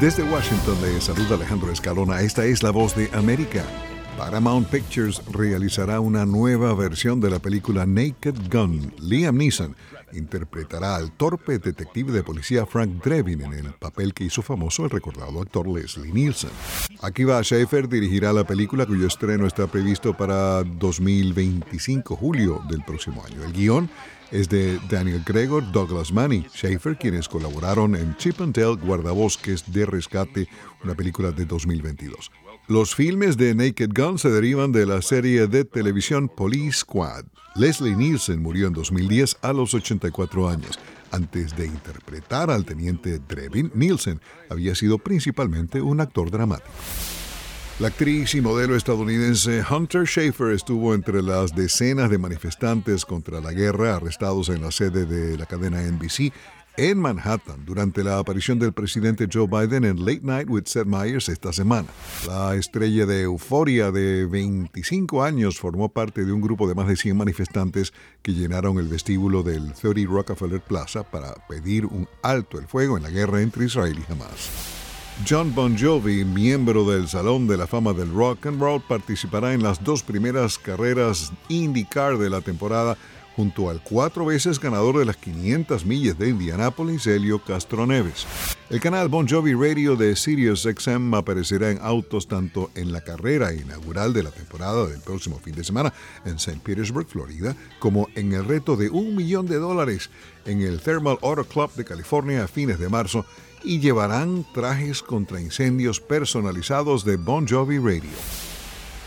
Desde Washington le saluda Alejandro Escalona. Esta es la voz de América. Paramount Pictures realizará una nueva versión de la película Naked Gun. Liam Neeson interpretará al torpe detective de policía Frank Drebin en el papel que hizo famoso el recordado actor Leslie Nielsen. Akiva Schaefer dirigirá la película cuyo estreno está previsto para 2025, julio del próximo año. El guion es de Daniel Gregor, Douglas Money, Schaefer, quienes colaboraron en Chip and Dale Guardabosques de Rescate, una película de 2022. Los filmes de Naked Gun se derivan de la serie de televisión Police Squad. Leslie Nielsen murió en 2010 a los 84 años. Antes de interpretar al teniente Drevin, Nielsen había sido principalmente un actor dramático. La actriz y modelo estadounidense Hunter Schaefer estuvo entre las decenas de manifestantes contra la guerra arrestados en la sede de la cadena NBC en Manhattan durante la aparición del presidente Joe Biden en Late Night with Seth Meyers esta semana. La estrella de euforia de 25 años formó parte de un grupo de más de 100 manifestantes que llenaron el vestíbulo del 30 Rockefeller Plaza para pedir un alto el fuego en la guerra entre Israel y Hamas. John Bon Jovi, miembro del Salón de la Fama del Rock and Roll, participará en las dos primeras carreras IndyCar de la temporada junto al cuatro veces ganador de las 500 millas de Indianápolis, Helio Castro Neves. El canal Bon Jovi Radio de Sirius XM aparecerá en autos tanto en la carrera inaugural de la temporada del próximo fin de semana en St. Petersburg, Florida, como en el reto de un millón de dólares en el Thermal Auto Club de California a fines de marzo y llevarán trajes contra incendios personalizados de Bon Jovi Radio.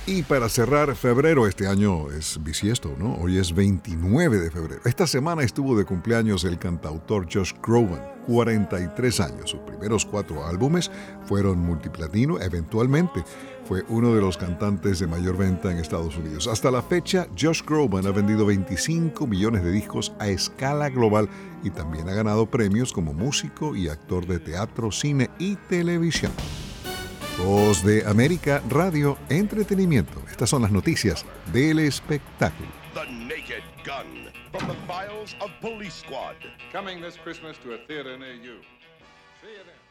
Y para cerrar febrero, este año es bisiesto, ¿no? Hoy es 29 de febrero. Esta semana estuvo de cumpleaños el cantautor Josh Groban, 43 años. Sus primeros cuatro álbumes fueron multiplatino, eventualmente fue uno de los cantantes de mayor venta en Estados Unidos. Hasta la fecha, Josh Groban ha vendido 25 millones de discos a escala global y también ha ganado premios como músico y actor de teatro, cine y televisión. Voz de América Radio Entretenimiento. Estas son las noticias del espectáculo. The Naked Gun from the files of Police Squad. Coming this Christmas to a theater near you. See you then.